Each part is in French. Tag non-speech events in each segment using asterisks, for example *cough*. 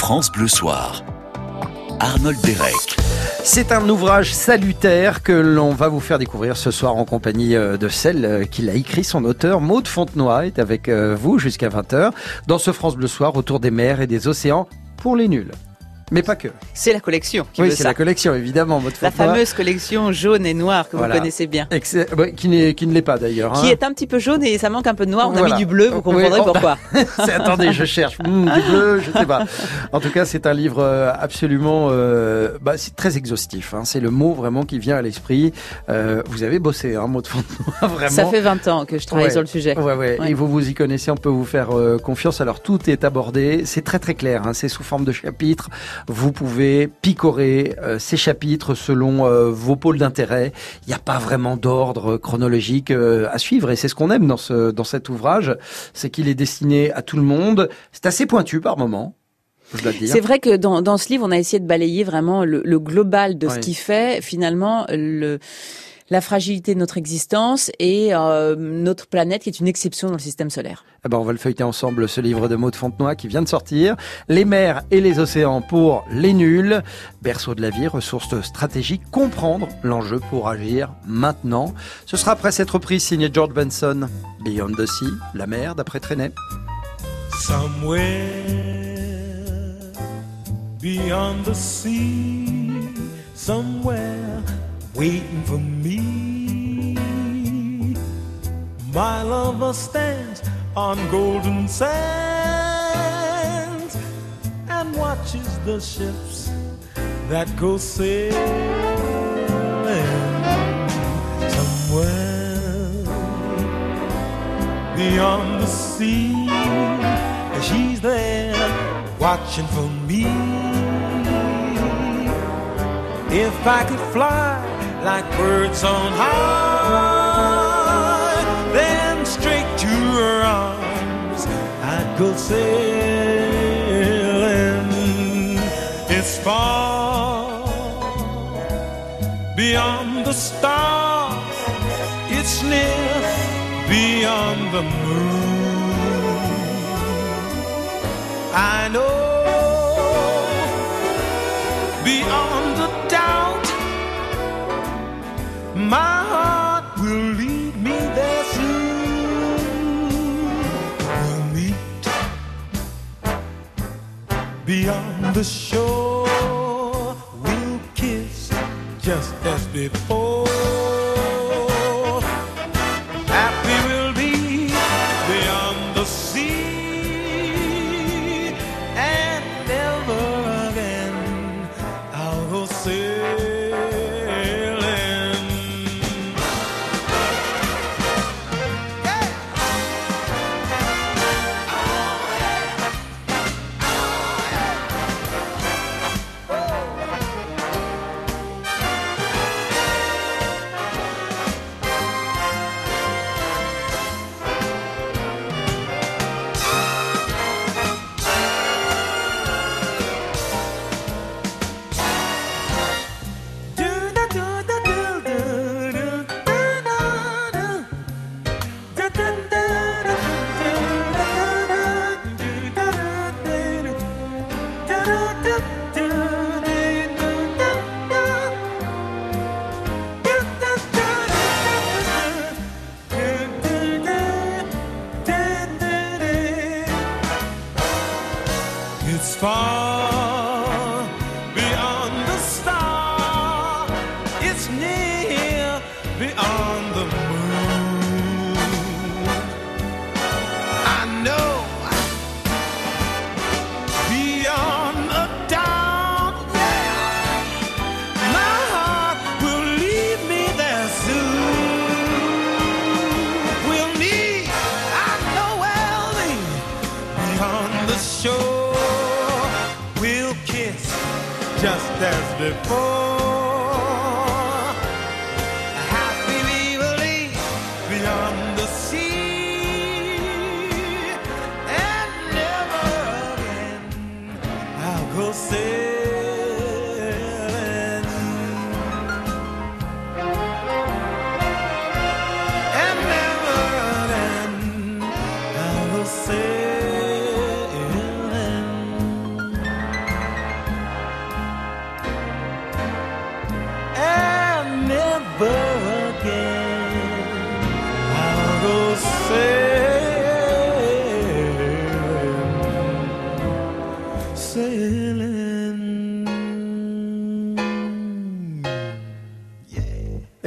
France Bleu Soir. Arnold Derek. C'est un ouvrage salutaire que l'on va vous faire découvrir ce soir en compagnie euh, de celle euh, qui l'a écrit, son auteur, Maude Fontenoy, est avec euh, vous jusqu'à 20h dans ce France Bleu Soir autour des mers et des océans pour les nuls. Mais pas que. C'est la collection qui oui, c'est la collection, évidemment. Votre La fameuse collection jaune et noire que Voilà. vous connaissez bien. Excellent. Ouais, qui, ne l'est pas d'ailleurs. Qui hein. est un petit peu jaune et ça manque un peu de noir. On a mis du bleu, vous Oui, comprendrez oh, pourquoi. *laughs* C'est- attendez, je cherche Hmm, du bleu, je sais pas. En tout cas, c'est un livre euh, absolument, euh, bah, c'est très exhaustif. Hein. C'est le mot vraiment qui vient à l'esprit. Euh, vous avez bossé, hein, mot de Fontenoy, *laughs* vraiment. Ça fait 20 ans que je travaille Ouais. sur le sujet. Ouais, ouais. Et vous vous y connaissez, on peut vous faire euh, confiance. Alors tout est abordé, c'est très très clair. Hein, c'est sous forme de chapitres. Vous pouvez picorer euh, ces chapitres selon euh, vos pôles d'intérêt. Il n'y a pas vraiment d'ordre chronologique euh, à suivre, et c'est ce qu'on aime dans ce dans cet ouvrage, c'est qu'il est destiné à tout le monde. C'est assez pointu par moment, je dois le dire. C'est vrai que dans, dans ce livre, on a essayé de balayer vraiment le, le global de ce Ouais. qui fait finalement le, la fragilité de notre existence et euh, notre planète qui est une exception dans le système solaire. Eh ben, on va le feuilleter ensemble, ce livre de Maud Fontenoy qui vient de sortir. Les mers et les océans pour les nuls. Berceau de la vie, ressources stratégiques, comprendre l'enjeu pour agir maintenant. Ce sera après cette reprise signée George Benson. Beyond the Sea, la mer d'après Trenet. Somewhere beyond the sea, somewhere waiting for me. My lover stands on golden sands and watches the ships that go sailing somewhere beyond the sea. She's there watching for me. If I could fly like birds on high, then straight to her arms I'd go sailing. It's far beyond the stars, it's near beyond the moon. I know beyond the shore, we'll kiss just as before.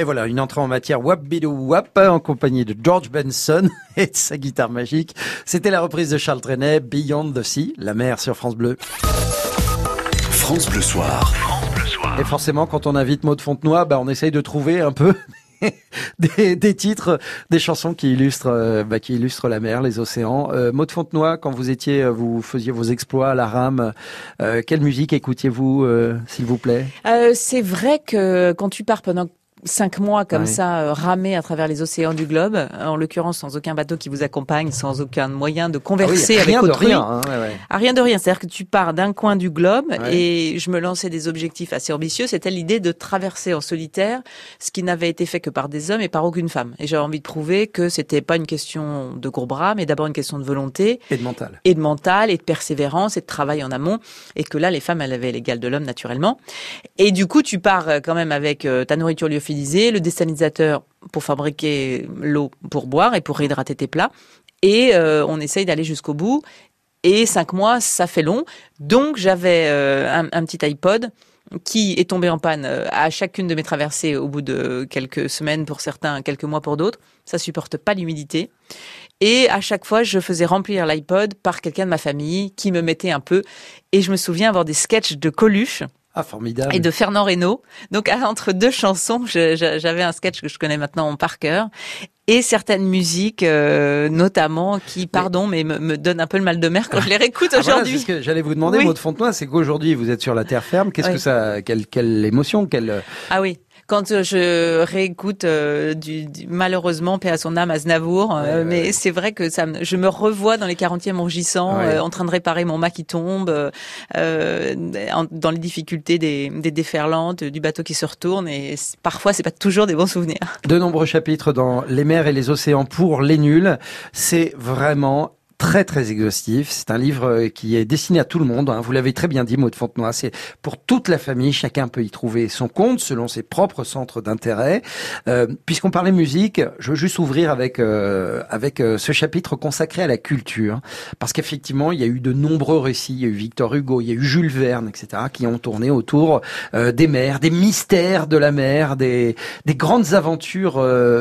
Et voilà, une entrée en matière wap bidou wap en compagnie de George Benson *laughs* et de sa guitare magique. C'était la reprise de Charles Trenet, Beyond the Sea, la mer sur France Bleu. France Bleu Soir. Et forcément, quand on invite Maud Fontenoy, bah, on essaye de trouver un peu *laughs* des, des titres, des chansons qui illustrent, euh, bah, qui illustrent la mer, les océans. Euh, Maud Fontenoy, quand vous étiez, euh, vous faisiez vos exploits à la rame, euh, quelle musique écoutiez-vous, euh, s'il vous plaît? Euh, c'est vrai que quand tu pars pendant cinq mois comme Ouais. ça, euh, ramer à travers les océans du globe, en l'occurrence sans aucun bateau qui vous accompagne, sans aucun moyen de Ah oui, converser avec rien de autrui. rien. hein, ouais, ouais. Ah, rien de rien, c'est-à-dire que tu pars d'un coin du globe et je me lançais des objectifs assez ambitieux. C'était l'idée de traverser en solitaire ce qui n'avait été fait que par des hommes et par aucune femme. Et j'avais envie de prouver que c'était pas une question de gros bras, mais d'abord une question de volonté Et de mental. et de mental et de persévérance et de travail en amont et que là les femmes elles avaient l'égal de l'homme naturellement et du coup tu pars euh, quand même avec euh, ta nourriture lyophilisée le désalinisateur pour fabriquer l'eau pour boire et pour réhydrater tes plats et euh, on essaye d'aller jusqu'au bout et cinq mois ça fait long donc j'avais euh, un, un petit iPod qui est tombé en panne euh, à chacune de mes traversées au bout de quelques semaines pour certains, quelques mois pour d'autres. Ça supporte pas l'humidité. Et à chaque fois, je faisais remplir l'iPod par quelqu'un de ma famille qui me mettait un peu. Et je me souviens avoir des sketchs de Coluche Ah, formidable. et de Fernand Reynaud. Donc entre deux chansons, j'avais un sketch que je connais maintenant par cœur. Et certaines musiques, euh, notamment, qui, pardon, mais me, me donnent un peu le mal de mer quand je les réécoute Ah, voilà, aujourd'hui. c'est ce que j'allais vous demander, Oui. Maud Fontenoy, c'est qu'aujourd'hui vous êtes sur la terre ferme. Qu'est-ce Oui. que ça, quelle, quelle émotion, quelle Ah oui. Quand euh, je réécoute euh, du, du- malheureusement paix à son âme Aznavour, euh, Ouais, mais ouais. c'est vrai que ça, je me revois dans les 40e rougissant, Ouais. euh, en train de réparer mon mât qui tombe, en- dans les difficultés des, des déferlantes, du bateau qui se retourne, et parfois c'est pas toujours des bons souvenirs. De nombreux chapitres dans Les mers et les océans pour les nuls. C'est vraiment très très exhaustif. C'est un livre euh, qui est destiné à tout le monde. hein. Vous l'avez très bien dit, Maud Fontenoy. C'est pour toute la famille. Chacun peut y trouver son compte selon ses propres centres d'intérêt. Euh, Puisqu'on parlait musique, je veux juste ouvrir avec euh, avec euh, ce chapitre consacré à la culture, parce qu'effectivement, il y a eu de nombreux récits. Il y a eu Victor Hugo, il y a eu Jules Verne, etc., qui ont tourné autour euh, des mers, des mystères de la mer, des des grandes aventures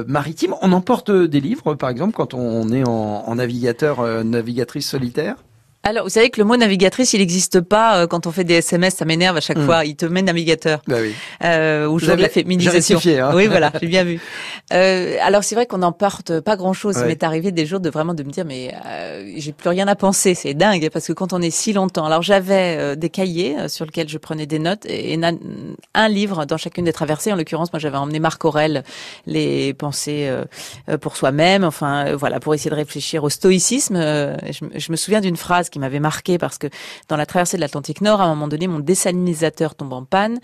maritimes. On emporte des livres, par exemple, quand on est en, navigateur, navigatrice solitaire. Alors, vous savez que le mot navigatrice, il n'existe pas euh, quand on fait des SMS, ça m'énerve à chaque Mm. fois. Il te met navigateur. Bah oui. euh, ou Vous jour de la féminisation. hein. Oui, voilà, j'ai bien vu. Euh, alors c'est vrai qu'on n'emporte pas grand-chose. Ouais. Il m'est arrivé des jours de vraiment de me dire mais euh, j'ai plus rien à penser. C'est dingue parce que quand on est si longtemps. Alors j'avais euh, des cahiers euh, sur lesquels je prenais des notes et, un livre dans chacune des traversées. En l'occurrence, moi j'avais emmené Marc Aurel les pensées pour soi-même. Enfin voilà pour essayer de réfléchir au stoïcisme. Euh, je, me- je me souviens d'une phrase qui m'avait marqué parce que dans la traversée de l'Atlantique Nord, à un moment donné, mon désalinisateur tombe en panne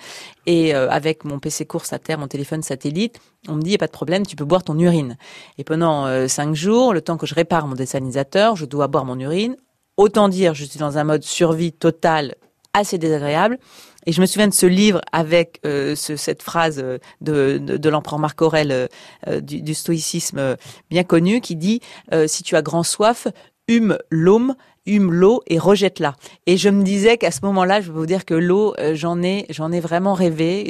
et euh, avec mon PC course à terre, mon téléphone satellite, on me dit, il a pas de problème, tu peux boire ton urine. Et pendant euh, cinq jours, le temps que je répare mon désalinisateur, je dois boire mon urine. Autant dire, je suis dans un mode survie total assez désagréable. Et je me souviens de ce livre avec euh, ce- cette phrase de, l'empereur Marc Aurèle du, stoïcisme bien connu qui dit si tu as grand soif, hume l'homme, hume l'eau et rejette-la. Et je me disais qu'à ce moment-là, je peux vous dire que l'eau, euh, j'en ai, j'en ai vraiment rêvé.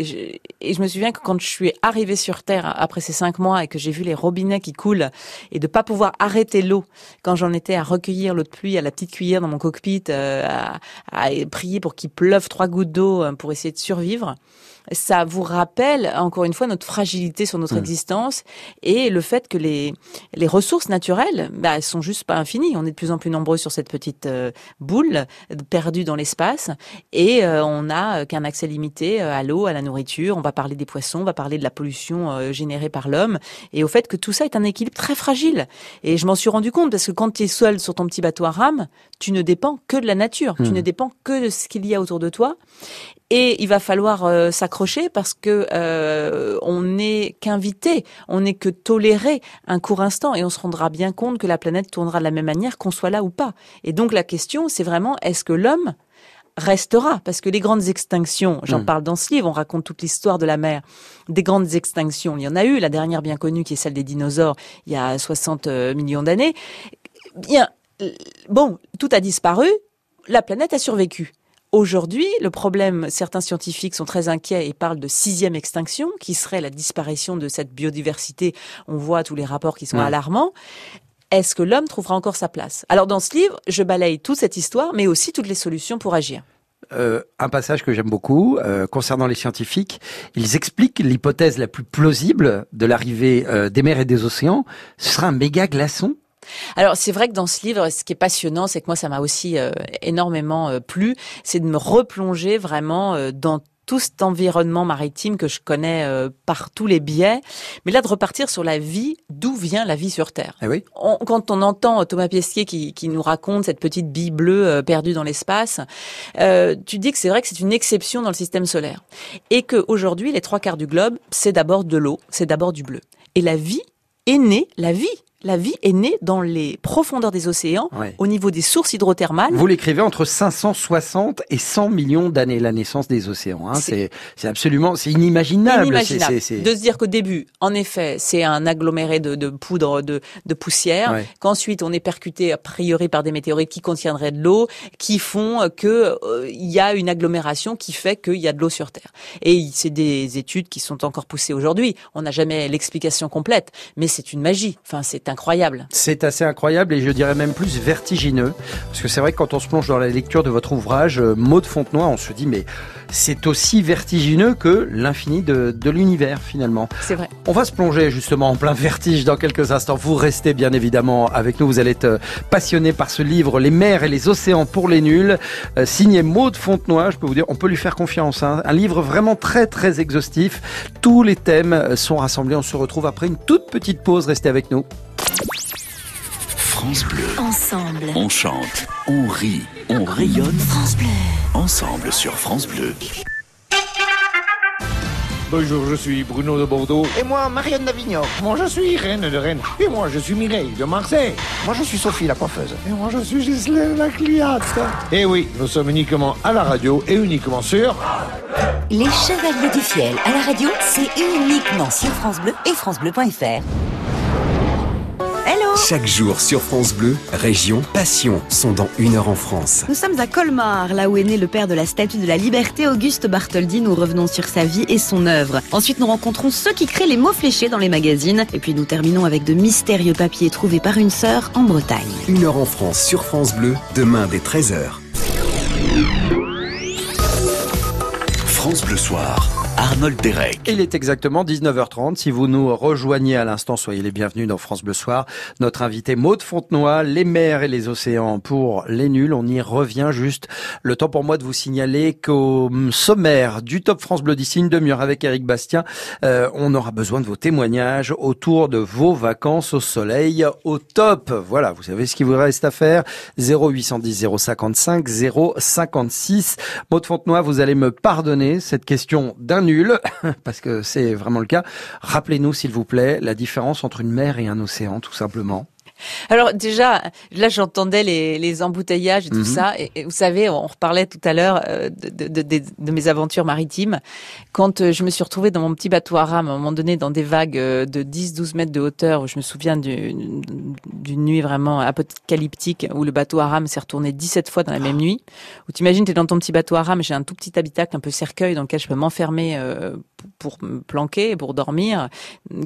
Et je, me souviens que quand je suis arrivée sur Terre après ces cinq mois et que j'ai vu les robinets qui coulent et de pas pouvoir arrêter l'eau quand j'en étais à recueillir l'eau de pluie à la petite cuillère dans mon cockpit, euh, à, à prier pour qu'il pleuve trois gouttes d'eau euh, pour essayer de survivre. Ça vous rappelle encore une fois notre fragilité sur notre Mmh. existence et le fait que les les ressources naturelles, bah, elles sont juste pas infinies. On est de plus en plus nombreux sur cette petite euh, boule perdue dans l'espace et euh, on n'a qu'un accès limité euh, à l'eau, à la nourriture. On va parler des poissons, on va parler de la pollution euh, générée par l'homme et au fait que tout ça est un équilibre très fragile. Et je m'en suis rendu compte parce que quand tu es seul sur ton petit bateau à rame, tu ne dépends que de la nature, tu Mhm. ne dépends que de ce qu'il y a autour de toi. Et il va falloir euh, parce que euh, on n'est qu'invité, on n'est que toléré un court instant et on se rendra bien compte que la planète tournera de la même manière qu'on soit là ou pas. Et donc la question, c'est vraiment est-ce que l'homme restera? Parce que les grandes extinctions, j'en Mm. parle dans ce livre, on raconte toute l'histoire de la mer, des grandes extinctions, il y en a eu, la dernière bien connue qui est celle des dinosaures il y a 60 euh, millions d'années. Bien, bon, tout a disparu, la planète a survécu. Aujourd'hui, le problème, certains scientifiques sont très inquiets et parlent de sixième extinction, qui serait la disparition de cette biodiversité. On voit tous les rapports qui sont Ouais. alarmants. Est-ce que l'homme trouvera encore sa place? Alors dans ce livre, je balaye toute cette histoire, mais aussi toutes les solutions pour agir. Euh, un passage que j'aime beaucoup euh, concernant les scientifiques. Ils expliquent l'hypothèse la plus plausible de l'arrivée euh, des mers et des océans. Ce sera un méga glaçon. Alors c'est vrai que dans ce livre, ce qui est passionnant, c'est que moi ça m'a aussi euh, énormément euh, plu, c'est de me replonger vraiment euh, dans tout cet environnement maritime que je connais euh, par tous les biais, mais là de repartir sur la vie, d'où vient la vie sur Terre. Eh oui. On- quand on entend Thomas Pesquet qui, qui nous raconte cette petite bille bleue euh, perdue dans l'espace, euh, tu dis que c'est vrai que c'est une exception dans le système solaire et que aujourd'hui les trois quarts du globe c'est d'abord de l'eau, c'est d'abord du bleu. Et la vie est née, la vie, la vie est née dans les profondeurs des océans, Ouais. au niveau des sources hydrothermales. Vous l'écrivez entre 560 et 100 millions d'années, la naissance des océans. Hein. C'est- absolument, c'est inimaginable. inimaginable de se dire qu'au début, en effet, c'est un aggloméré de, de poudre, de, de poussière, Ouais. qu'ensuite on est percuté a priori par des météorites qui contiendraient de l'eau, qui font que euh, il y a une agglomération qui fait qu'il y a de l'eau sur Terre. Et c'est des études qui sont encore poussées aujourd'hui. On n'a jamais l'explication complète, mais c'est une magie. Enfin, c'est C'est assez incroyable et je dirais même plus vertigineux. Parce que c'est vrai que quand on se plonge dans la lecture de votre ouvrage, euh, Maud Fontenoy, on se dit mais c'est aussi vertigineux que l'infini de, de l'univers finalement. C'est vrai. On va se plonger justement en plein vertige dans quelques instants. Vous restez bien évidemment avec nous. Vous allez être euh, passionné par ce livre, Les mers et les océans pour les nuls, euh, signé Maud Fontenoy. Je peux vous dire, on peut lui faire confiance. hein. Un livre vraiment très très exhaustif. Tous les thèmes euh, sont rassemblés. On se retrouve après une toute petite pause. Restez avec nous. France Bleu. Ensemble. On chante, on rit, on rayonne France Bleu. ensemble sur France Bleu. Bonjour, je suis Bruno de Bordeaux. Et moi, Marianne d'Avignon. Moi, je suis Reine de Rennes. Et moi, je suis Mireille de Marseille. Moi, je suis Sophie, la coiffeuse. Et moi, je suis Ghislaine la cliente. Et oui, nous sommes uniquement à la radio et uniquement sur... Les Chevaliers du Fiel à la radio, c'est uniquement sur France Bleu et FranceBleu.fr. Chaque jour sur France Bleu, Région Passion sont dans Une heure en France. Nous sommes à Colmar, là où est né le père de la Statue de la Liberté, Auguste Bartholdi. Nous revenons sur sa vie et son œuvre. Ensuite, nous rencontrons ceux qui créent les mots fléchés dans les magazines. Et puis, nous terminons avec de mystérieux papiers trouvés par une sœur en Bretagne. Une heure en France sur France Bleu, demain dès 13h. France Bleu Soir, Arnold Derek. Il est exactement 19h30. Si vous nous rejoignez à l'instant, soyez les bienvenus dans France Bleu Soir. Notre invité Maude Fontenoy, les mers et les océans pour les nuls. On y revient juste. Le temps pour moi de vous signaler qu'au sommaire du Top France Bleu d'ici une demi-heure avec Eric Bastien, euh, on aura besoin de vos témoignages autour de vos vacances au soleil au top. Voilà, vous savez ce qu'il vous reste à faire. 0810 055 056. Maude Fontenoy, vous allez me pardonner cette question d'un nul, *laughs* parce que c'est vraiment le cas. Rappelez-nous, s'il vous plaît, la différence entre une mer et un océan, tout simplement. Alors déjà, là j'entendais les, les embouteillages et tout Mhm. ça. Et, et vous savez, on reparlait tout à l'heure euh, de, de, de, de mes aventures maritimes. Quand euh, je me suis retrouvée dans mon petit bateau à rame, à un moment donné, dans des vagues euh, de 10-12 mètres de hauteur, où je me souviens du- d'une nuit vraiment apocalyptique, où le bateau à rame s'est retourné 17 fois dans la même nuit. Où t'imagines, t'es dans ton petit bateau à rame, j'ai un tout petit habitacle, un peu cercueil, dans lequel je peux m'enfermer euh, pour me planquer, pour dormir,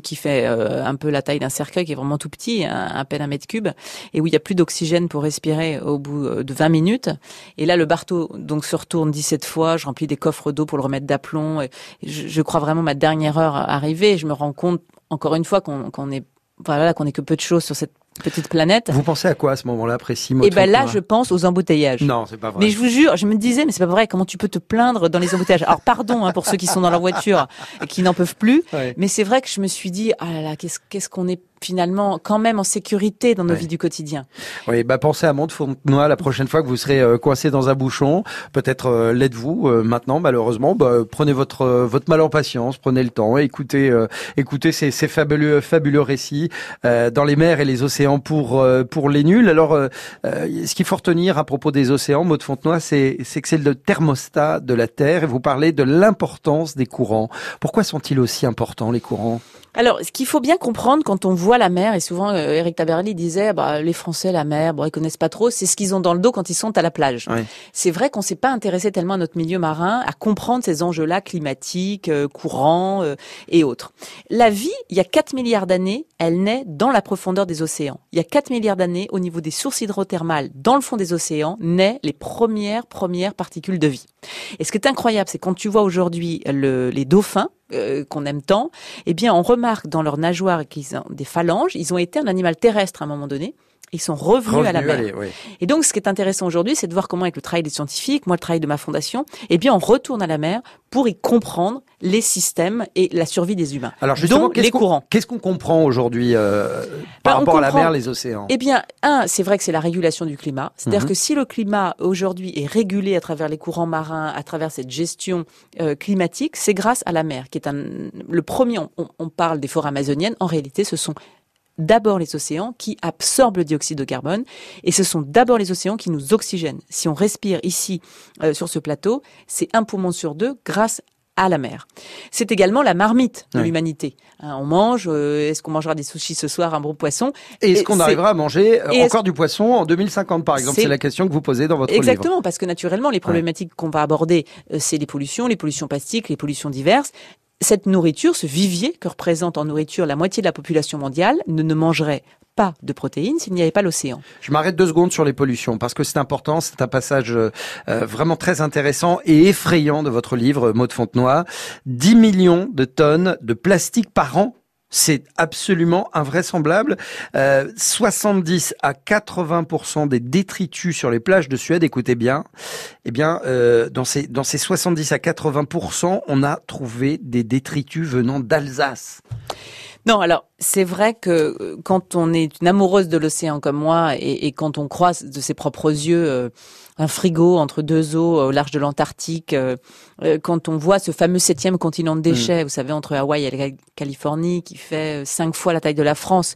qui fait euh, un peu la taille d'un cercueil, qui est vraiment tout petit, à peine un mètre cube, et où il y a plus d'oxygène pour respirer au bout euh, de 20 minutes. Et là, le bateau donc se retourne 17 fois. Je remplis des coffres d'eau pour le remettre d'aplomb. Et je, je crois vraiment ma dernière heure arrivée. Je me rends compte encore une fois qu'on qu'on est voilà qu'on est que peu de choses sur cette petite planète. Vous pensez à quoi à ce moment-là précis Et ben là, je pense aux embouteillages. Non, c'est pas vrai. Mais je vous jure, je me disais, mais c'est pas vrai, comment tu peux te plaindre dans les embouteillages? Alors pardon hein, pour ceux qui sont dans leur voiture et qui n'en peuvent plus, Ouais. mais c'est vrai que je me suis dit, ah là là, qu'est-ce qu'est-ce qu'on est finalement quand même en sécurité dans nos Ouais. vies du quotidien. Oui, bah pensez à Maude Fontenoy la prochaine fois que vous serez euh, coincé dans un bouchon. Peut-être euh, l'êtes-vous euh, maintenant, malheureusement. Bah, prenez votre euh, votre mal en patience, prenez le temps, écoutez euh, écoutez ces, ces fabuleux fabuleux récits euh, dans les mers et les océans pour euh, pour les nuls. Alors, ce qu'il faut retenir à propos des océans, Fontenoy, c'est c'est que c'est le thermostat de la Terre. Et vous parlez de l'importance des courants. Pourquoi sont-ils aussi importants les courants? Alors, ce qu'il faut bien comprendre quand on voit la mer, et souvent euh, Eric Taberly disait, bah, les Français, la mer, bon, ils connaissent pas trop, c'est ce qu'ils ont dans le dos quand ils sont à la plage. Oui. C'est vrai qu'on s'est pas intéressé tellement à notre milieu marin, à comprendre ces enjeux-là climatiques, euh, courants euh, et autres. La vie, il y a 4 milliards d'années, elle naît dans la profondeur des océans. Il y a 4 milliards d'années, au niveau des sources hydrothermales, dans le fond des océans, naît les premières, premières particules de vie. Et ce qui est incroyable, c'est quand tu vois aujourd'hui le- les dauphins, euh, qu'on aime tant, eh bien, on remarque dans leurs nageoires qu'ils ont des phalanges. Ils ont été un animal terrestre à un moment donné. Ils sont revenus, à la mer. oui. Et donc, ce qui est intéressant aujourd'hui, c'est de voir comment, avec le travail des scientifiques, moi, le travail de ma fondation, eh bien, on retourne à la mer pour y comprendre les systèmes et la survie des humains. Alors justement, qu'est-ce les courants. qu'est-ce qu'on comprend aujourd'hui euh, par Bah, rapport à la mer, les océans? Eh bien, un, c'est vrai que c'est la régulation du climat. C'est-à-dire Mhm. que si le climat aujourd'hui est régulé à travers les courants marins, à travers cette gestion euh, climatique, c'est grâce à la mer, qui est un, le premier. On, on parle des forêts amazoniennes. En réalité, ce sont d'abord les océans qui absorbent le dioxyde de carbone et ce sont d'abord les océans qui nous oxygènent. Si on respire ici euh, sur ce plateau, c'est un poumon sur deux grâce à la mer. C'est également la marmite de l'humanité. Hein, on mange, euh, est-ce qu'on mangera des sushis ce soir, un bon poisson? Et est-ce qu'on arrivera à manger euh, encore du poisson en 2050, par exemple? C'est- la question que vous posez dans votre livre. Exactement, parce que naturellement, les problématiques qu'on va aborder, euh, c'est les pollutions, les pollutions plastiques, les pollutions diverses. Cette nourriture, ce vivier que représente en nourriture la moitié de la population mondiale, ne, mangerait pas de protéines s'il n'y avait pas l'océan. Je m'arrête deux secondes sur les pollutions parce que c'est important. C'est un passage euh, euh, vraiment très intéressant et effrayant de votre livre, Maud Fontenoy. 10 millions de tonnes de plastique par an. C'est absolument invraisemblable. Euh, 70 à 80% des détritus sur les plages de Suède, écoutez bien, eh bien, euh, dans ces dans ces 70 à 80% on a trouvé des détritus venant d'Alsace. Non, alors c'est vrai que euh, quand on est une amoureuse de l'océan comme moi et, et quand on croise de ses propres yeux euh, un frigo entre deux eaux au large de l'Antarctique, euh, euh, quand on voit ce fameux septième continent de déchets, vous savez, entre Hawaï et la Californie, qui fait euh, cinq fois la taille de la France,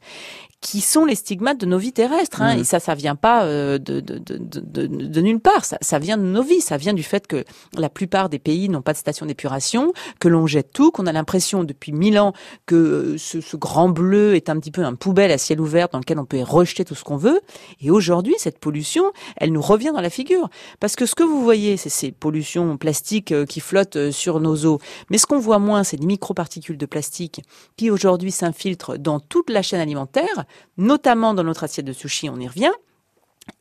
qui sont les stigmates de nos vies terrestres. Hein, Mhm. Et ça, ça vient pas euh, de, de, de, de, nulle part. Ça, ça vient de nos vies. Ça vient du fait que la plupart des pays n'ont pas de station d'épuration, que l'on jette tout, qu'on a l'impression depuis mille ans que euh, ce, ce grand bleu est un petit peu un poubelle à ciel ouvert dans lequel on peut rejeter tout ce qu'on veut. Et aujourd'hui, cette pollution, elle nous revient dans la figure. Parce que ce que vous voyez, c'est ces pollutions plastiques euh, qui flottent sur nos eaux. Mais ce qu'on voit moins, c'est les microparticules de plastique qui aujourd'hui s'infiltrent dans toute la chaîne alimentaire, notamment dans notre assiette de sushi, on y revient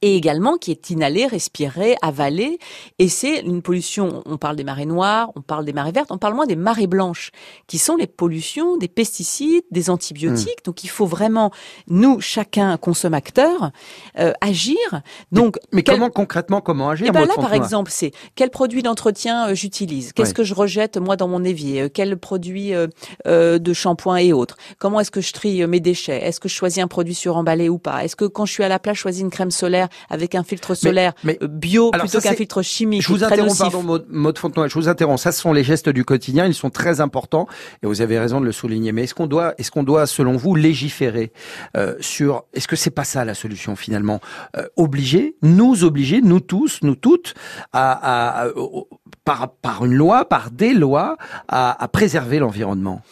et également qui est inhalé, respiré, avalé. Et c'est une pollution, on parle des marées noires, on parle des marées vertes, on parle moins des marées blanches, qui sont les pollutions des pesticides, des antibiotiques. Donc il faut vraiment, nous, chacun consommateur, euh, agir. Donc, Mais quel- comment concrètement comment agir et ben Maud là, par exemple, c'est quel produit d'entretien euh, j'utilise? Qu'est-ce que je rejette moi dans mon évier? Euh, Quel produit euh, euh, de shampoing et autres? Comment est-ce que je trie mes déchets? Est-ce que je choisis un produit suremballé ou pas? Est-ce que quand je suis à la plage, je choisis une crème solaire avec un filtre solaire mais- euh, bio plutôt qu'un filtre chimique Je vous interromps, pardon, Maud, Maud Fontenoy, je vous interromps. Ça, ce sont les gestes du quotidien, ils sont très importants et vous avez raison de le souligner. Mais est-ce qu'on doit, est-ce qu'on doit, selon vous, légiférer euh, sur Est-ce que c'est pas ça la solution finalement Euh, Obliger, nous obliger, nous tous, nous toutes, à, à- par par une loi, par des lois, à, à préserver l'environnement?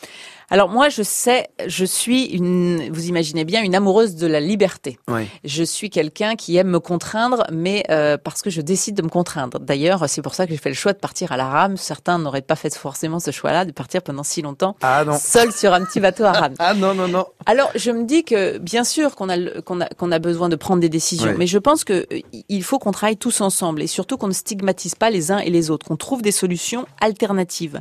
Alors moi, je sais, je suis une, vous imaginez bien, une amoureuse de la liberté. Oui. Je suis quelqu'un qui aime me contraindre, mais euh, parce que je décide de me contraindre. D'ailleurs, c'est pour ça que j'ai fait le choix de partir à la rame. Certains n'auraient pas fait forcément ce choix-là, de partir pendant si longtemps Ah non. seul sur un petit bateau à *laughs* rame. Ah non non non. Alors, je me dis que bien sûr qu'on a qu'on a qu'on a besoin de prendre des décisions, mais je pense que euh, il faut qu'on travaille tous ensemble et surtout qu'on ne stigmatise pas les uns et les autres, qu'on trouve des solutions alternatives.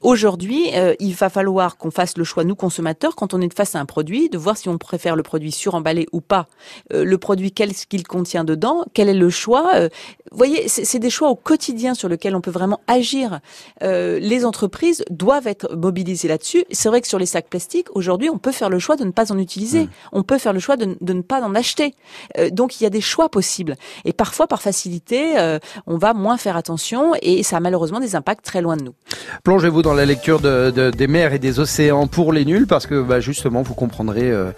Aujourd'hui, euh, il va falloir qu'on fasse le choix nous consommateurs quand on est face à un produit, de voir si on préfère le produit suremballé ou pas, Euh, le produit qu'est-ce qu'il contient dedans, quel est le choix? Vous voyez, c'est des choix au quotidien sur lesquels on peut vraiment agir. Euh, les entreprises doivent être mobilisées là-dessus. C'est vrai que sur les sacs plastiques, aujourd'hui, on peut faire le choix de ne pas en utiliser. On peut faire le choix de, de ne pas en acheter. Euh, donc, il y a des choix possibles. Et parfois, par facilité, euh, on va moins faire attention et ça a malheureusement des impacts très loin de nous. Plongez-vous dans la lecture de, de- des mers et des océans pour les nuls parce que bah, justement vous comprendrez, euh,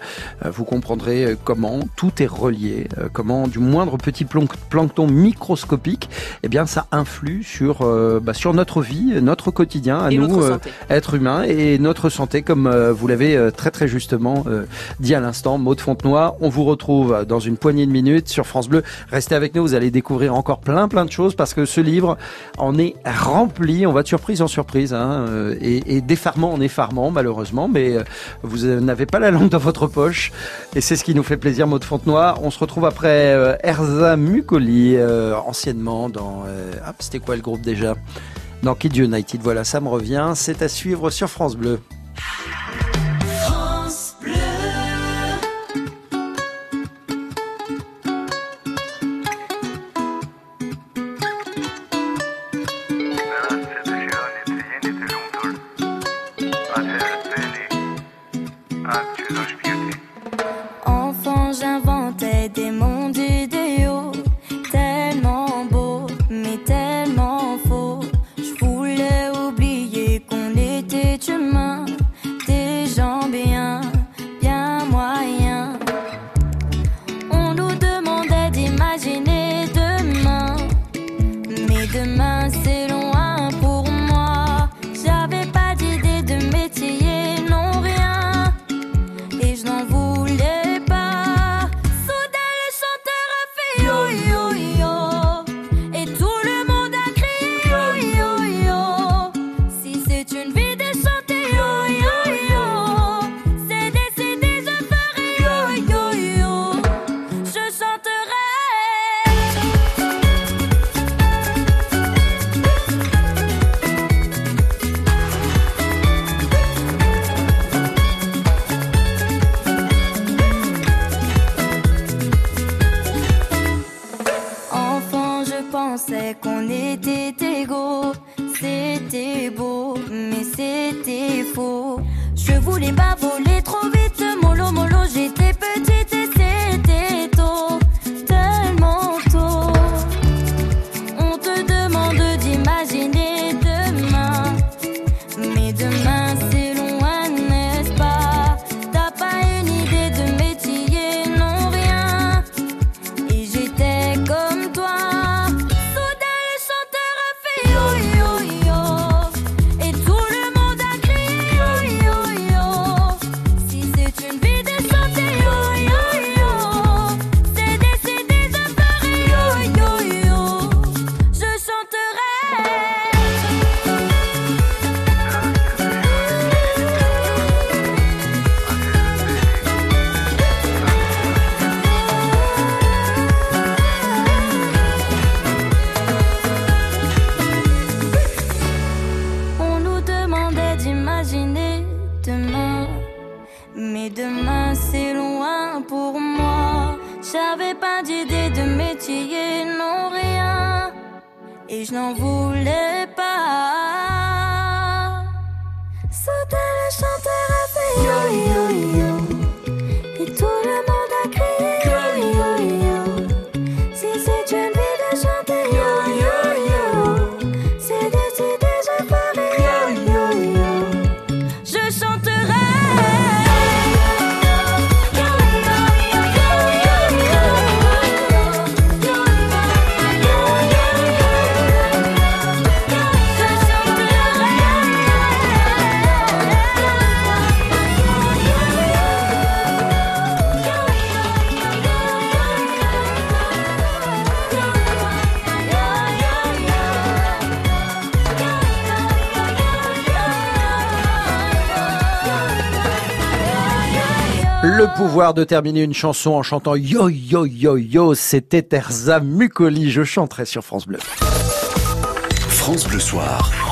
vous comprendrez euh, comment tout est relié, euh, comment du moindre petit plancton microscopique microscopiques, eh bien ça influe sur euh, bah, sur notre vie, notre quotidien à Et nous, euh, êtres humains et notre santé, comme euh, vous l'avez euh, très très justement dit à l'instant, Maud Fontenoy. On vous retrouve dans une poignée de minutes sur France Bleu. Restez avec nous, vous allez découvrir encore plein plein de choses parce que ce livre en est rempli. On va de surprise en surprise hein, et, et d'effarement en effarement malheureusement, mais vous n'avez pas la langue dans votre poche et c'est ce qui nous fait plaisir, Maud Fontenoy. On se retrouve après Erza Mukoli, euh, anciennement dans... euh, c'était quoi le groupe déjà? Dans Kid United, voilà, ça me revient. C'est à suivre sur France Bleu. Qu'on était égaux. C'était beau, mais c'était faux. Je voulais pas voler trop vite, Et je n'en voulais pouvoir de terminer une chanson en chantant yo yo yo yo, c'était Erza Mukoli. Je chanterai sur France Bleu. France Bleu Soir.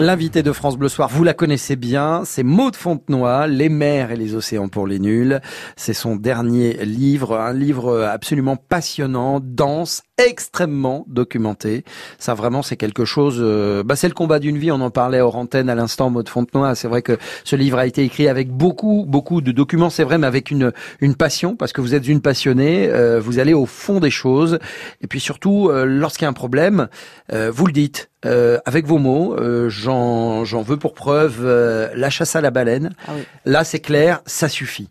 L'invité de France Bleu Soir, vous la connaissez bien, c'est Maud Fontenoy, Les mers et les océans pour les nuls. C'est son dernier livre, un livre absolument passionnant, dense, extrêmement documenté. Ça vraiment c'est quelque chose, euh, bah, c'est le combat d'une vie, on en parlait hors antenne à l'instant, Maud Fontenoy. C'est vrai que ce livre a été écrit avec beaucoup, beaucoup de documents, c'est vrai, mais avec une, une passion, parce que vous êtes une passionnée, euh, vous allez au fond des choses. Et puis surtout, euh, lorsqu'il y a un problème, euh, vous le dites. Euh, avec vos mots, euh, j'en j'en veux pour preuve euh, la chasse à la baleine. Ah oui. Là, c'est clair, ça suffit.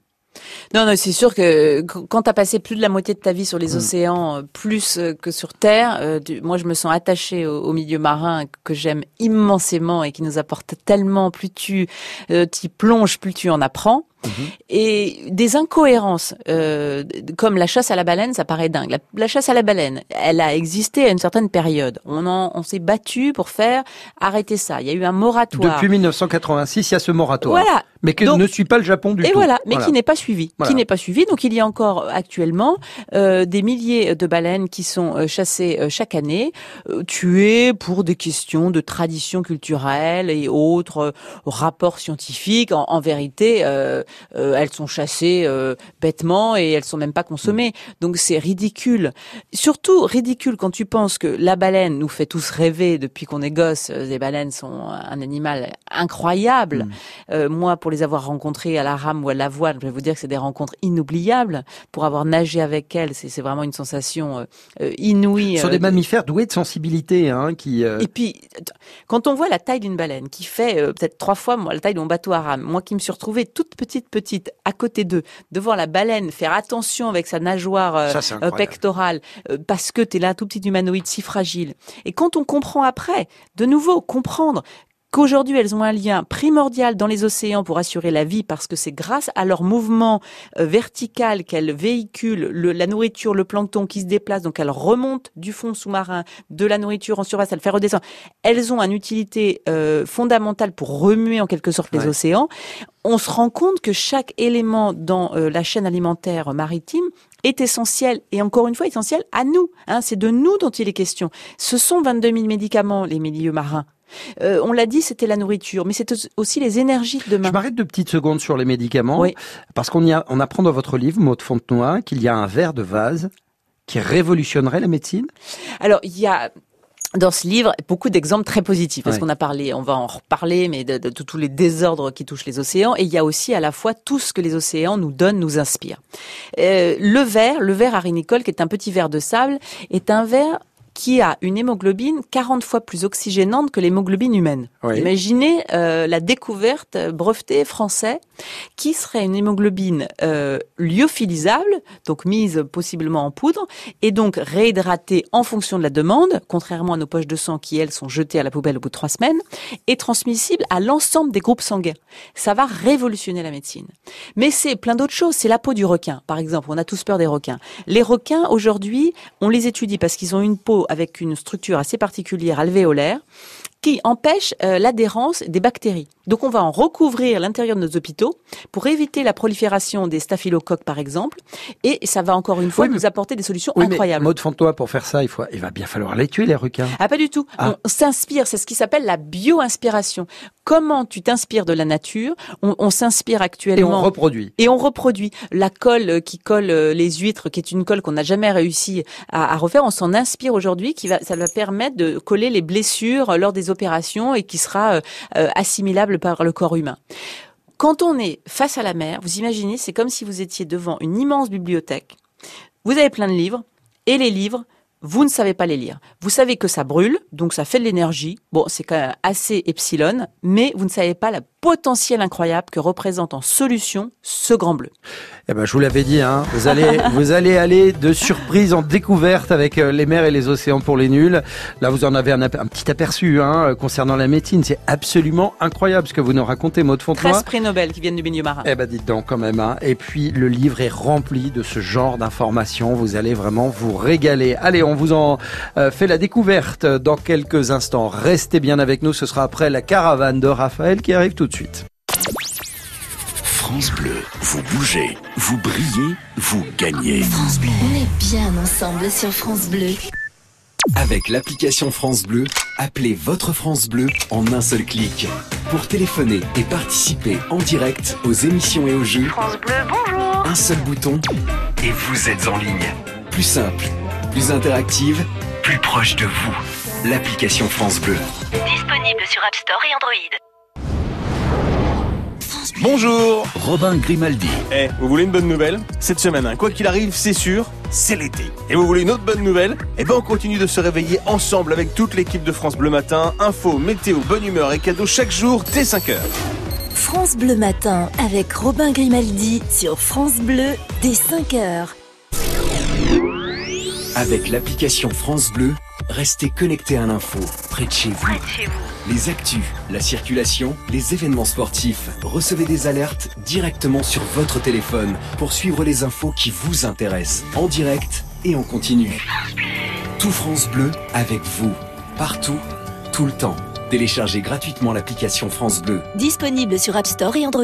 Non, non, c'est sûr que qu- quand tu as passé plus de la moitié de ta vie sur Mm. les océans, euh, plus que sur Terre, euh, moi je me sens attachée au, au milieu marin que j'aime immensément et qui nous apporte tellement. Plus tu euh, t'y plonges, plus tu en apprends. Et des incohérences, euh, comme la chasse à la baleine, ça paraît dingue. La, la chasse à la baleine, elle a existé à une certaine période. On, en- on s'est battu pour faire arrêter ça. Il y a eu un moratoire. Depuis 1986, il y a ce moratoire. Voilà. Mais que Donc- ne suit pas le Japon du et tout. voilà, mais qui n'est pas suivi, Voilà. qui n'est pas suivi. Donc il y a encore actuellement euh, des milliers de baleines qui sont euh, chassées euh, chaque année, euh, tuées pour des questions de tradition culturelle et autres rapports scientifiques. En, en vérité, euh, elles sont chassées euh, bêtement et elles sont même pas consommées. Donc c'est ridicule. Surtout ridicule quand tu penses que la baleine nous fait tous rêver depuis qu'on est gosse. Euh, Les baleines sont un animal incroyable. Euh, moi, pour les avoir rencontrées à la rame ou à la voile, je vais vous dire que c'est des rencontres inoubliables. Pour avoir nagé avec elles, c'est vraiment une sensation euh, euh, inouïe. Ce sont euh, des mammifères doués de sensibilité, hein, qui. euh, et puis, quand on voit la taille d'une baleine, qui fait euh, peut-être trois fois moi, la taille de mon bateau à rame, moi qui me suis retrouvée toute petite, petite, à côté d'eux, de voir la baleine faire attention avec sa nageoire euh, Ça, euh, pectorale, euh, parce que t'es là, tout petit humanoïde si fragile. Et quand on comprend après, de nouveau, comprendre qu'aujourd'hui elles ont un lien primordial dans les océans pour assurer la vie parce que c'est grâce à leur mouvement euh, vertical qu'elles véhiculent le- la nourriture, le plancton qui se déplace, donc elles remontent du fond sous-marin de la nourriture en surface, elles fait redescendre. Elles ont une utilité euh, fondamentale pour remuer en quelque sorte les océans. On se rend compte que chaque élément dans euh, la chaîne alimentaire maritime est essentiel et encore une fois essentiel à nous. Hein, c'est de nous dont il est question. Ce sont 22 000 médicaments, les milieux marins. Euh, on l'a dit, c'était la nourriture, mais c'est aussi les énergies de demain. Je m'arrête deux petites secondes sur les médicaments, Oui. parce qu'on y a, on apprend dans votre livre, Maud Fontenoy, qu'il y a un verre de vase qui révolutionnerait la médecine. Alors, il y a dans ce livre beaucoup d'exemples très positifs parce Ouais. qu'on a parlé, on va en reparler, mais de, de- de tous les désordres qui touchent les océans. Et il y a aussi à la fois tout ce que les océans nous donnent, nous inspirent. Euh, le verre, le verre arinicole, qui est un petit verre de sable, est un verre qui a une hémoglobine 40 fois plus oxygénante que l'hémoglobine humaine. Oui. Imaginez euh, la découverte brevetée français qui serait une hémoglobine euh, lyophilisable, donc mise possiblement en poudre, et donc réhydratée en fonction de la demande, contrairement à nos poches de sang qui, elles, sont jetées à la poubelle au bout de trois semaines, et transmissible à l'ensemble des groupes sanguins. Ça va révolutionner la médecine. Mais c'est plein d'autres choses. C'est la peau du requin, par exemple. On a tous peur des requins. Les requins, aujourd'hui, on les étudie parce qu'ils ont une peau avec une structure assez particulière alvéolaire qui empêche euh, l'adhérence des bactéries. Donc on va en recouvrir l'intérieur de nos hôpitaux pour éviter la prolifération des staphylocoques par exemple et ça va encore une fois Oui, mais- nous apporter des solutions Oui, mais incroyables. Maud Fontenoy, pour faire ça, il, faut, il va bien falloir les tuer, les requins. Ah, pas du tout. Ah. On s'inspire, c'est ce qui s'appelle la bio-inspiration. Comment tu t'inspires de la nature? On, on s'inspire Et actuellement. on reproduit. Et on reproduit la colle qui colle euh, les huîtres, qui est une colle qu'on n'a jamais réussi à, à refaire. On s'en inspire aujourd'hui, qui va, ça va permettre de coller les blessures lors des opérations et qui sera euh, euh, par le corps humain. Quand on est face à la mer, vous imaginez, c'est comme si vous étiez devant une immense bibliothèque. Vous avez plein de livres et les livres, vous ne savez pas les lire. Vous savez que ça brûle, donc ça fait de l'énergie. Bon, c'est quand même assez epsilon, mais vous ne savez pas la potentiel incroyable que représente en solution ce grand bleu. Eh ben, je vous l'avais dit, hein, vous allez, *laughs* vous allez aller de surprise en découverte avec euh, les mers et les océans pour les nuls. Là, vous en avez un, petit aperçu hein, concernant la médecine. C'est absolument incroyable ce que vous nous racontez, Maud Fontenoy. 13 prix Nobel qui viennent du milieu marin. Eh ben dites donc quand même. Hein. Et puis le livre est rempli de ce genre d'informations. Vous allez vraiment vous régaler. Allez, on vous en euh, fait la découverte dans quelques instants. Restez bien avec nous. Ce sera après la caravane de Raphaël qui arrive tout de suite. France Bleu, vous bougez, vous brillez, vous gagnez. France Bleu. On est bien ensemble sur France Bleu. Avec l'application France Bleu, appelez votre France Bleu en un seul clic. Pour téléphoner et participer en direct aux émissions et aux jeux, France Bleu, bonjour un seul bouton et vous êtes en ligne. Plus simple, plus interactive, plus proche de vous. L'application France Bleu. Disponible sur App Store et Android. Bonjour Robin Grimaldi. Eh, vous voulez une bonne nouvelle? Cette semaine, hein, quoi qu'il arrive, c'est sûr, c'est l'été. Et vous voulez une autre bonne nouvelle? Eh ben on continue de se réveiller ensemble avec toute l'équipe de France Bleu Matin. Info, météo, bonne humeur et cadeaux chaque jour dès 5h. France Bleu Matin avec Robin Grimaldi sur France Bleu dès 5 heures. Avec l'application France Bleu, restez connectés à l'info, près de chez vous. Les actus, la circulation, les événements sportifs. Recevez des alertes directement sur votre téléphone pour suivre les infos qui vous intéressent, en direct et en continu. Tout France Bleu avec vous, partout, tout le temps. Téléchargez gratuitement l'application France Bleu. Disponible sur App Store et Android.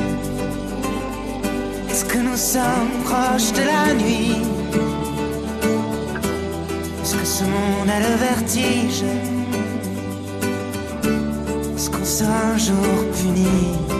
Que nous sommes proches de la nuit. Est-ce que ce monde a le vertige? Est-ce qu'on sera un jour puni?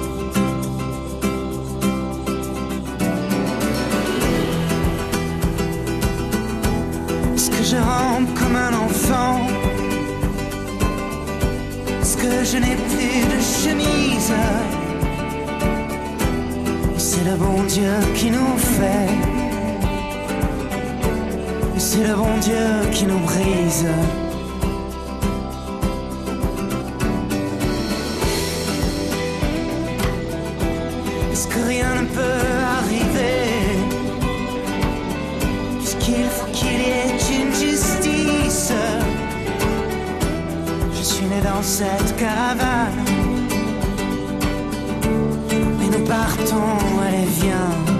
Est-ce que rien ne peut arriver? Puisqu'il faut qu'il y ait une justice? Je suis né dans cette caravane nous partons, allez viens.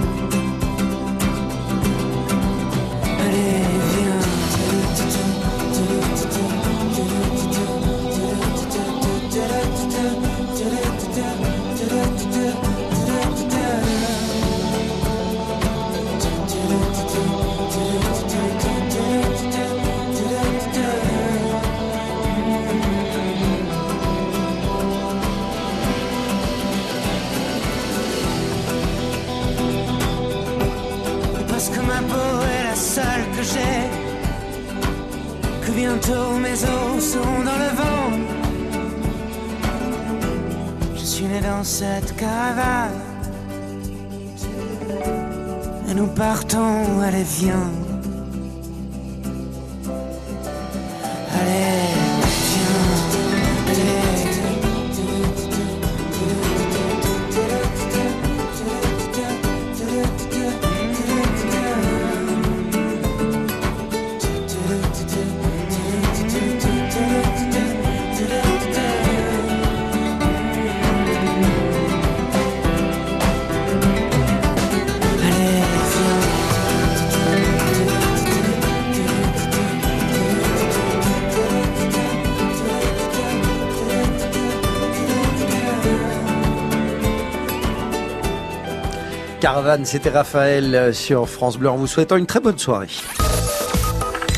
Mes os seront dans le vent. Je suis né dans cette caravane. Et nous partons, allez viens. Allez, Caravane, c'était Raphaël euh, sur France Bleu en vous souhaitant une très bonne soirée.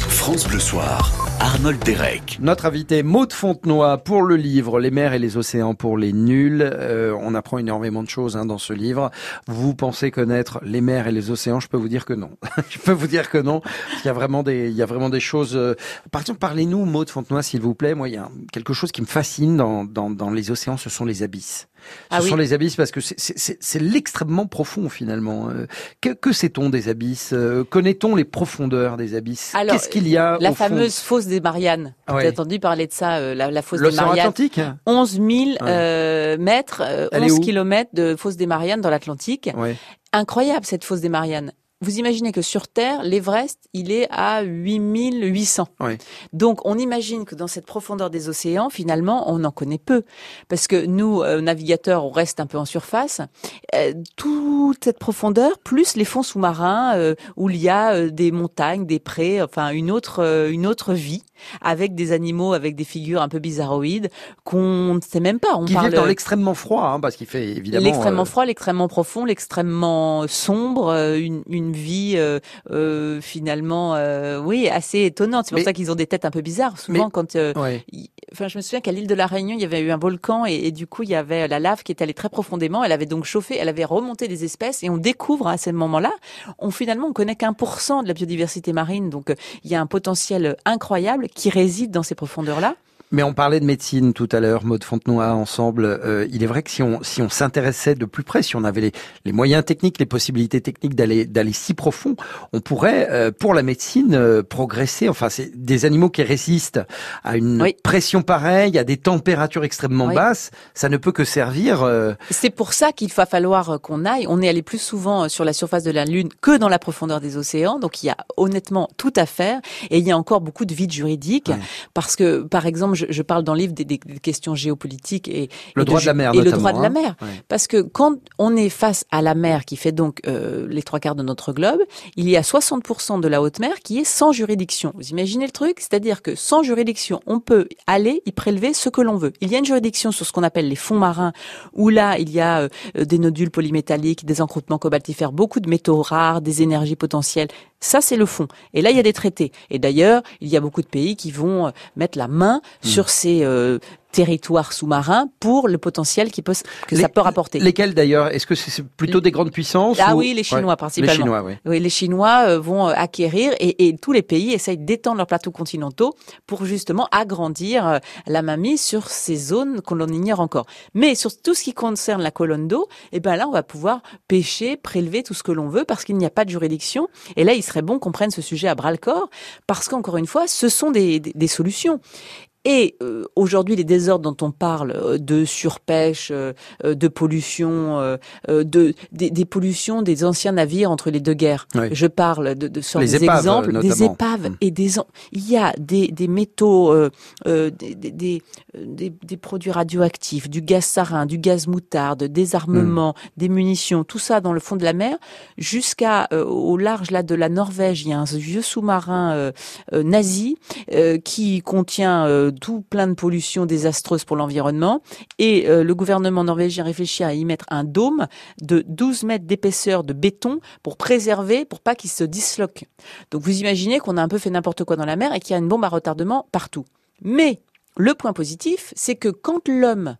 France Bleu Soir, Arnold Derek. Notre invité Maude Fontenoy pour le livre Les mers et les océans pour les nuls. Euh, on apprend énormément de choses hein, dans ce livre. Vous pensez connaître les mers et les océans Je peux vous dire que non. *laughs* Je peux vous dire que non. Il y a vraiment des, il y a vraiment des choses. euh, Par exemple, parlez-nous Maude Fontenoy, s'il vous plaît. Moi, il y a quelque chose qui me fascine dans, dans, dans les océans. Ce sont les abysses. Ce Ah oui. sont les abysses parce que c'est- l'extrêmement profond finalement. Euh, Que, que sait-on des abysses? Euh, Connaît-on les profondeurs des abysses? Alors, Qu'est-ce qu'il y a La au fond fameuse fosse des Mariannes. Ah Vous ouais. avez entendu parler de ça, euh, la, la fosse des Mariannes. Atlantique 11 000 euh, mètres, euh, Elle est 11 où? kilomètres de fosse des Mariannes dans l'Atlantique. Ouais. Incroyable cette fosse des Mariannes. Vous imaginez que sur Terre, l'Everest, il est à 8800. Oui. Donc, on imagine que dans cette profondeur des océans, finalement, on en connaît peu. Parce que nous, euh, navigateurs, on reste un peu en surface. Euh, toute cette profondeur, plus les fonds sous-marins, euh, où il y a des montagnes, des prés, enfin, une autre, une autre vie, avec des animaux, avec des figures un peu bizarroïdes, qu'on ne sait même pas. On Qui parle dans l'extrêmement froid, hein, parce qu'il fait évidemment. L'extrêmement froid, l'extrêmement profond, l'extrêmement sombre, une, une vie euh, euh, finalement, euh, oui, assez étonnante. C'est pour Mais- ça qu'ils ont des têtes un peu bizarres. Souvent, Mais- quand, euh, ouais. enfin, je me souviens qu'à l'île de la Réunion, il y avait eu un volcan et, et du coup, il y avait la lave qui est allée très profondément. Elle avait donc chauffé, elle avait remonté des espèces et on découvre à ce moment-là, on finalement, on connaît qu'un pour cent de la biodiversité marine. Donc, il y a un potentiel incroyable qui réside dans ces profondeurs-là. Mais on parlait de médecine tout à l'heure, Maud Fontenoy, ensemble. Euh, il est vrai que si on si on s'intéressait de plus près, si on avait les, les moyens techniques, les possibilités techniques d'aller d'aller si profond, on pourrait euh, pour la médecine euh, progresser. Enfin, c'est des animaux qui résistent à une Oui. pression pareille, à des températures extrêmement Oui. basses. Ça ne peut que servir. euh, C'est pour ça qu'il va falloir euh, qu'on aille. On est allé plus souvent euh, sur la surface de la Lune que dans la profondeur des océans. Donc il y a honnêtement tout à faire. Et il y a encore beaucoup de vides juridiques. Ouais. Parce que, par exemple, je, je parle dans le livre des, des- des questions géopolitiques et, Le et droit de la mer, et le droit de la hein. mer. Ouais. Parce que quand on est face à la mer qui fait donc euh, les trois quarts de notre globe, il y a 60% de la haute mer qui est sans juridiction. Vous imaginez le truc? C'est-à-dire que sans juridiction, on peut aller y prélever ce que l'on veut. Il y a une juridiction sur ce qu'on appelle les fonds marins, où là, il y a euh, des nodules polymétalliques, des encroûtements cobaltifères, beaucoup de métaux rares, des énergies potentielles. Ça, c'est le fond. Et là, il y a des traités. Et d'ailleurs, il y a beaucoup de pays qui vont euh, mettre la main Hmm. sur ces euh, territoires sous-marins pour le potentiel qui peut, que Les- ça peut rapporter. Lesquels d'ailleurs? Est-ce que c'est plutôt des grandes puissances Ah ou- oui, les Chinois Ouais. principalement. Les Chinois, oui. Oui, les Chinois euh, vont euh, acquérir et, et tous les pays essayent d'étendre leurs plateaux continentaux pour justement agrandir euh, la mamie sur ces zones qu'on l'on ignore encore. Mais sur tout ce qui concerne la colonne d'eau, eh ben là, on va pouvoir pêcher, prélever tout ce que l'on veut parce qu'il n'y a pas de juridiction. Et là, il serait bon qu'on prenne ce sujet à bras le corps parce qu'encore une fois, ce sont des, des- des solutions. Et euh, aujourd'hui, les désordres dont on parle, euh, de surpêche, euh, euh, de pollution, euh, euh, de des, des pollutions des anciens navires entre les deux guerres. Oui. Je parle de, de sur Les des épaves, exemples, des épaves Mm. et des. Il y a des, des métaux, euh, euh, des, des, des, produits radioactifs, du gaz sarin, du gaz moutarde, des armements, Mm. des munitions, tout ça dans le fond de la mer, jusqu'à euh, au large là de la Norvège. Il y a un vieux sous-marin nazi euh, qui contient euh, tout plein de pollutions désastreuses pour l'environnement. Et euh, le gouvernement norvégien réfléchit à y mettre un dôme de 12 mètres d'épaisseur de béton pour préserver, pour pas qu'il se disloque. Donc vous imaginez qu'on a un peu fait n'importe quoi dans la mer et qu'il y a une bombe à retardement partout. Mais le point positif, c'est que quand l'homme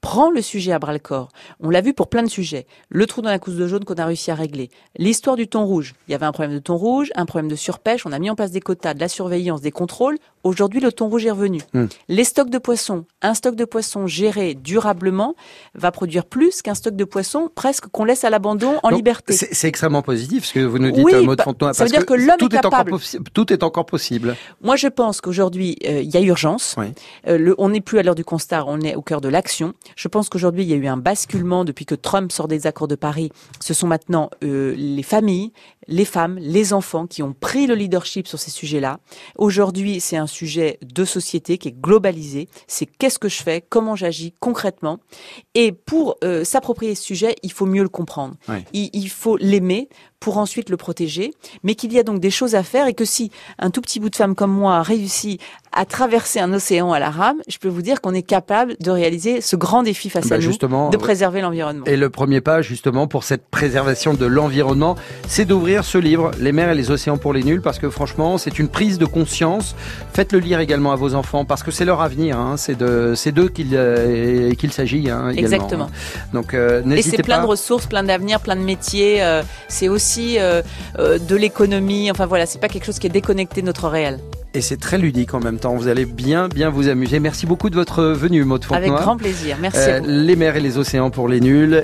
prend le sujet à bras le corps. On l'a vu pour plein de sujets. Le trou dans la couche de jaune qu'on a réussi à régler. L'histoire du thon rouge. Il y avait un problème de thon rouge, un problème de surpêche. On a mis en place des quotas, de la surveillance, des contrôles. Aujourd'hui, le thon rouge est revenu. Hmm. Les stocks de poissons. Un stock de poissons géré durablement va produire plus qu'un stock de poissons presque qu'on laisse à l'abandon en Donc, liberté. C'est extrêmement positif ce que vous nous dites, Oui, euh, Maud bah, ça veut dire que l'homme est encore capable. possi- tout est encore possible. Moi, je pense qu'aujourd'hui, euh, il y a urgence. Oui. Euh, le- on n'est plus à l'heure du constat, on est au cœur de l'action. Je pense qu'aujourd'hui, il y a eu un basculement depuis que Trump sort des accords de Paris. Ce sont maintenant euh, les familles, les femmes, les enfants qui ont pris le leadership sur ces sujets-là. Aujourd'hui, c'est un sujet de société qui est globalisé. C'est qu'est-ce que je fais, comment j'agis concrètement. Et pour euh, s'approprier ce sujet, il faut mieux le comprendre. Il, il faut l'aimer pour ensuite le protéger, mais qu'il y a donc des choses à faire et que si un tout petit bout de femme comme moi réussit à traverser un océan à la rame, je peux vous dire qu'on est capable de réaliser ce grand défi face Bah, à nous, de ouais. préserver l'environnement. Et le premier pas, justement, pour cette préservation de l'environnement, c'est d'ouvrir ce livre, Les mers et les océans pour les nuls, parce que franchement, c'est une prise de conscience. Faites-le lire également à vos enfants, parce que c'est leur avenir. Hein. C'est de, c'est d'eux qu'il euh, qu'il s'agit hein. Exactement. Donc, euh, Et n'hésitez c'est plein pas. de ressources, plein d'avenir, plein de métiers. euh, c'est aussi euh, euh, de l'économie. Enfin voilà, c'est pas quelque chose qui est déconnecté de notre réel. Et c'est très ludique en même temps. Vous allez bien, bien vous amuser. Merci beaucoup de votre venue, Maud Fontenoy. Avec grand plaisir. Merci à Euh, vous. les mers et les océans pour les nuls.